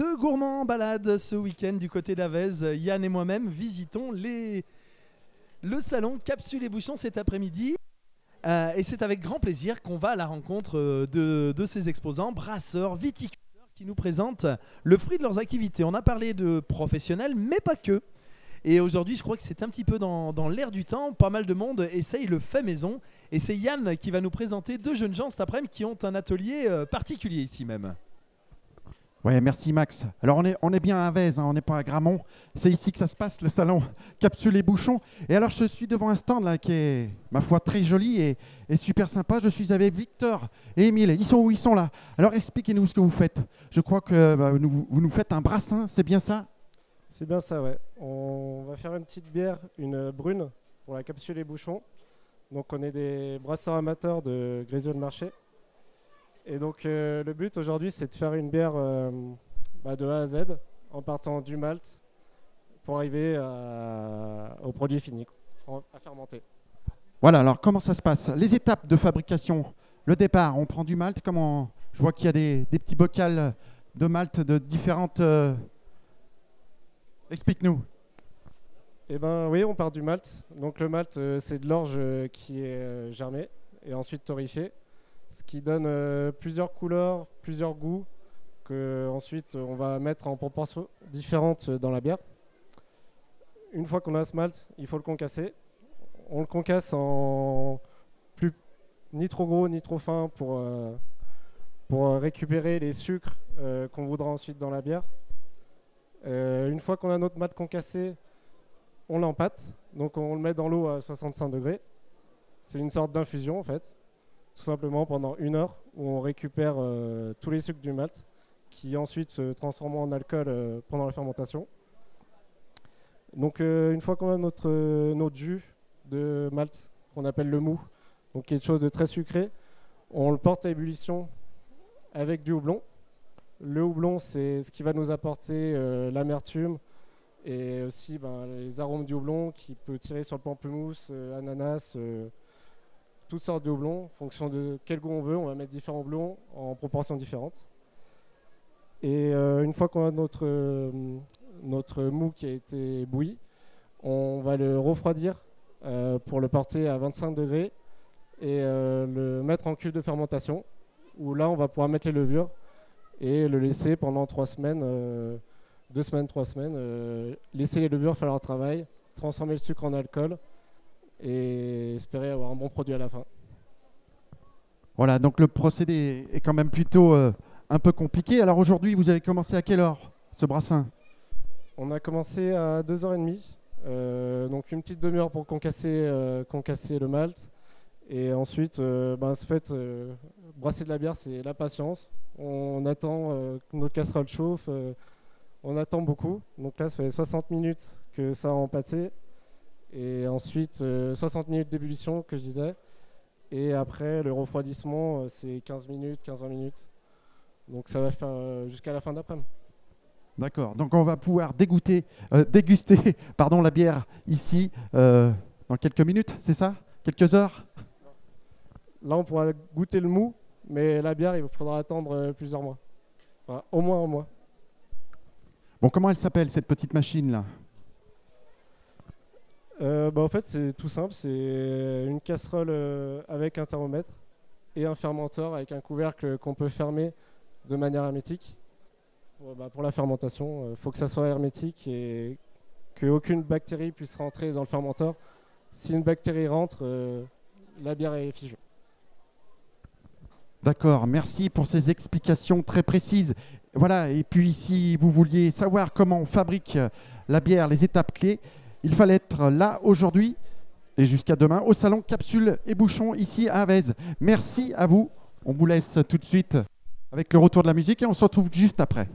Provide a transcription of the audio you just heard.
Deux gourmands en balade ce week-end du côté d'Avez. Yann et moi-même visitons les... le salon Capsule et Bouchon cet après-midi. Euh, et c'est avec grand plaisir qu'on va à la rencontre euh, de, de ces exposants, brasseurs, viticulteurs, qui nous présentent le fruit de leurs activités. On a parlé de professionnels, mais pas que. Et aujourd'hui, je crois que c'est un petit peu dans, dans l'air du temps. Pas mal de monde essaye le fait maison. Et c'est Yann qui va nous présenter deux jeunes gens cet après-midi qui ont un atelier euh, particulier ici même. Ouais, merci Max. Alors on est, on est bien à Vèze, hein, on n'est pas à Gramont. C'est ici que ça se passe, le salon Capsule et Bouchons. Et alors je suis devant un stand là qui est, ma foi, très joli et, super sympa. Je suis avec Victor et Émile. Ils sont où? Ils sont là. Alors expliquez-nous ce que vous faites. Je crois que bah, vous nous faites un brassin, c'est bien ça? C'est bien ça, ouais. On va faire une petite bière, une brune, pour la capsule et bouchons. Donc on est des brasseurs amateurs de Grésieux de Marché. Et donc euh, le but aujourd'hui c'est de faire une bière euh, bah, de A à Z en partant du malt pour arriver à- au produit fini, à fermenter. Voilà, alors comment ça se passe? Les étapes de fabrication. Le départ, on prend du malt. Comment Je vois qu'il y a des, des petits bocals de malt de différentes. euh, Explique-nous. Eh ben oui, on part du malt. Donc le malt, c'est de l'orge qui est germée et ensuite torréfiée, ce qui donne euh, plusieurs couleurs, plusieurs goûts que ensuite on va mettre en proportions différentes dans la bière. Une fois qu'on a ce malt, il faut le concasser. On le concasse en plus ni trop gros ni trop fin pour, euh, euh, récupérer les sucres qu'on voudra ensuite dans la bière. Une fois qu'on a notre malt concassé, on l'empâte, donc on le met dans l'eau à 65 degrés. C'est une sorte d'infusion en fait, tout simplement pendant une heure où on récupère euh, tous les sucres du malt qui ensuite se transforment en alcool euh, pendant la fermentation. Donc euh, une fois qu'on a notre, notre jus de malt qu'on appelle le mou, donc quelque chose de très sucré, on le porte à ébullition avec du houblon. Le houblon, c'est ce qui va nous apporter l'amertume, et aussi ben, les arômes du houblon qui peut tirer sur le pamplemousse, ananas, toutes sortes de houblons. En fonction de quel goût on veut, on va mettre différents houblons en proportions différentes. Et euh, une fois qu'on a notre, euh, notre mou qui a été bouilli, on va le refroidir euh, pour le porter à 25 degrés et le mettre en cuve de fermentation où là on va pouvoir mettre les levures et le laisser pendant trois semaines. euh, deux semaines, trois semaines, laisser les levures faire leur travail, transformer le sucre en alcool et espérer avoir un bon produit à la fin. Voilà, donc le procédé est quand même plutôt euh, un peu compliqué. Alors aujourd'hui, vous avez commencé à quelle heure ce brassin? On a commencé à 2h30, euh, donc une petite demi-heure pour concasser, euh, concasser le malt. Et ensuite, euh, ben, ce fait, brasser de la bière, c'est la patience. On attend que notre casserole chauffe, on attend beaucoup. Donc là, ça fait 60 minutes que ça a empâté. Et ensuite, euh, 60 minutes d'ébullition, que je disais. Et après, le refroidissement, euh, c'est 15 minutes, 15-20 minutes. Donc ça va faire euh, jusqu'à la fin d'après-midi. D'accord, donc on va pouvoir dégoûter, euh, déguster pardon, la bière ici euh, dans quelques minutes, c'est ça? Quelques heures? Là, on pourra goûter le mou, mais la bière, il faudra attendre euh, plusieurs mois. Enfin, au moins un mois. Bon, comment elle s'appelle cette petite machine là Euh, bah, en fait, c'est tout simple. C'est une casserole euh, avec un thermomètre et un fermenteur avec un couvercle qu'on peut fermer de manière hermétique. Pour, bah, pour la fermentation, il faut que ça soit hermétique et qu'aucune bactérie puisse rentrer dans le fermenteur. Si une bactérie rentre, euh, la bière est figée. D'accord, merci pour ces explications très précises. Voilà, et puis si vous vouliez savoir comment on fabrique euh, la bière, les étapes clés, il fallait être là aujourd'hui et jusqu'à demain au salon Capsule et Bouchon ici à Avez. Merci à vous. On vous laisse tout de suite avec le retour de la musique et on se retrouve juste après.